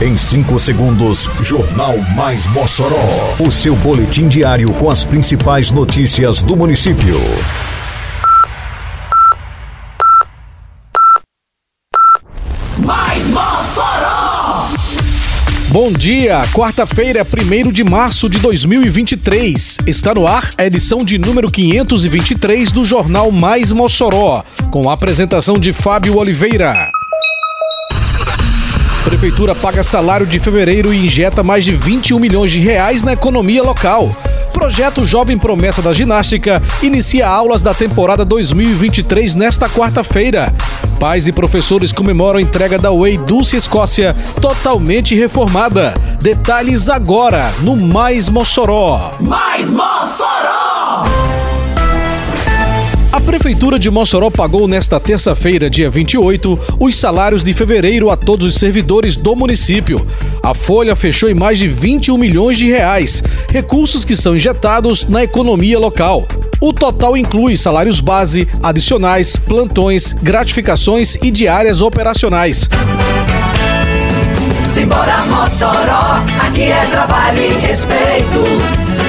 Em 5 segundos, Jornal Mais Mossoró. O seu boletim diário com as principais notícias do município. Mais Mossoró! Bom dia, quarta-feira, 1 de março de 2023. Está no ar a edição de número 523 do Jornal Mais Mossoró, com a apresentação de Fábio Oliveira. Prefeitura paga salário de fevereiro e injeta mais de 21 milhões de reais na economia local. Projeto Jovem Promessa da Ginástica inicia aulas da temporada 2023 nesta quarta-feira. Pais e professores comemoram a entrega da Way Dulce Escócia, totalmente reformada. Detalhes agora no Mais Mossoró. Mais Mossoró! A Prefeitura de Mossoró pagou nesta terça-feira, dia 28, os salários de fevereiro a todos os servidores do município. A folha fechou em mais de 21 milhões de reais, recursos que são injetados na economia local. O total inclui salários base, adicionais, plantões, gratificações e diárias operacionais. Simbora Mossoró, aqui é trabalho e respeito.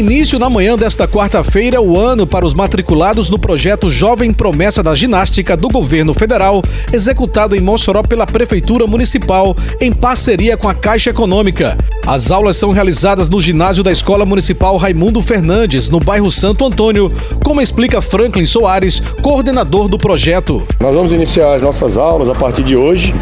Início na manhã desta quarta-feira o ano para os matriculados no projeto Jovem Promessa da Ginástica do Governo Federal, executado em Mossoró pela Prefeitura Municipal, em parceria com a Caixa Econômica. As aulas são realizadas no ginásio da Escola Municipal Raimundo Fernandes, no bairro Santo Antônio, como explica Franklin Soares, coordenador do projeto. Nós vamos iniciar as nossas aulas a partir de hoje,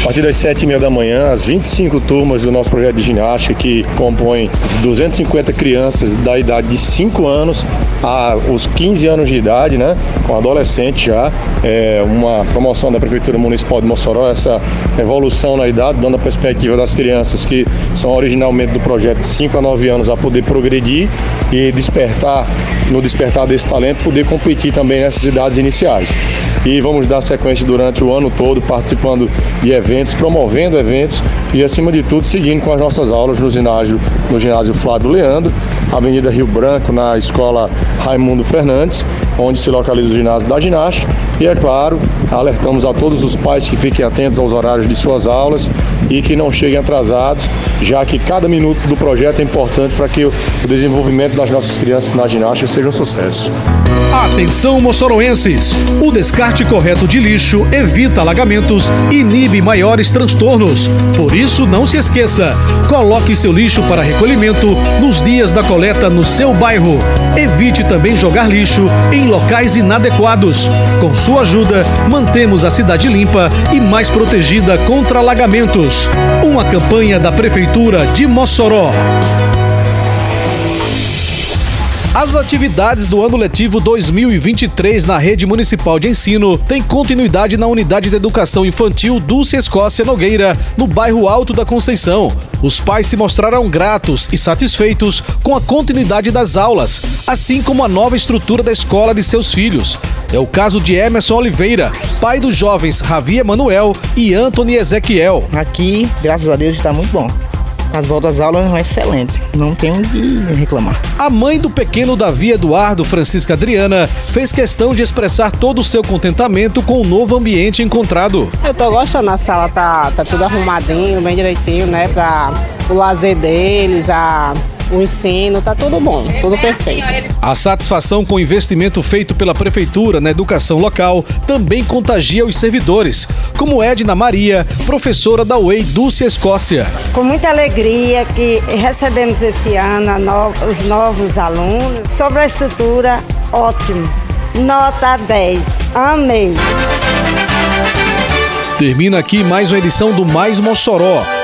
a partir das 7 e meia da manhã, as 25 turmas do nosso projeto de ginástica, que compõem 250 crianças da idade de 5 anos a os 15 anos de idade, né? Com adolescente já. É uma promoção da Prefeitura Municipal de Mossoró, essa evolução na idade, dando a perspectiva das crianças que são originalmente do projeto de 5 a 9 anos a poder progredir e despertar, no despertar desse talento, poder competir também nessas idades iniciais. E vamos dar sequência durante o ano todo, participando de eventos, promovendo eventos e, acima de tudo, seguindo com as nossas aulas no ginásio, no ginásio Flávio Leandro, Avenida Rio Branco, na escola Raimundo Fernandes, onde se localiza o ginásio da ginástica. E é claro, alertamos a todos os pais que fiquem atentos aos horários de suas aulas e que não cheguem atrasados, já que cada minuto do projeto é importante para que o desenvolvimento das nossas crianças na ginástica seja um sucesso. Atenção, moçoroenses! O descarte correto de lixo evita alagamentos e inibe maiores transtornos. Por isso, não se esqueça: coloque seu lixo para recolhimento nos dias da coleta no seu bairro. Evite também jogar lixo em locais inadequados. Com sua ajuda, mantemos a cidade limpa e mais protegida contra alagamentos. Uma campanha da Prefeitura de Mossoró. As atividades do ano letivo 2023 na rede municipal de ensino têm continuidade na unidade de educação infantil Dulce Escócia Nogueira, no bairro Alto da Conceição. Os pais se mostraram gratos e satisfeitos com a continuidade das aulas, assim como a nova estrutura da escola de seus filhos. É o caso de Emerson Oliveira, pai dos jovens Ravi Emanuel e Anthony Ezequiel. Aqui, graças a Deus, está muito bom. As voltas às aulas são excelentes. Não tenho de reclamar. A mãe do pequeno Davi Eduardo, Francisca Adriana, fez questão de expressar todo o seu contentamento com o novo ambiente encontrado. Eu tô gostando, a sala tá, tá tudo arrumadinho, bem direitinho, né? Pra o lazer deles, a, o ensino, tá tudo bom, tudo perfeito. A satisfação com o investimento feito pela Prefeitura na educação local também contagia os servidores, como Edna Maria, professora da UEI Dulce Escócia. Com muita alegria que recebemos esse ano a no- os novos alunos. Sobre a estrutura, ótimo. Nota 10. Amei. Termina aqui mais uma edição do Mais Mossoró,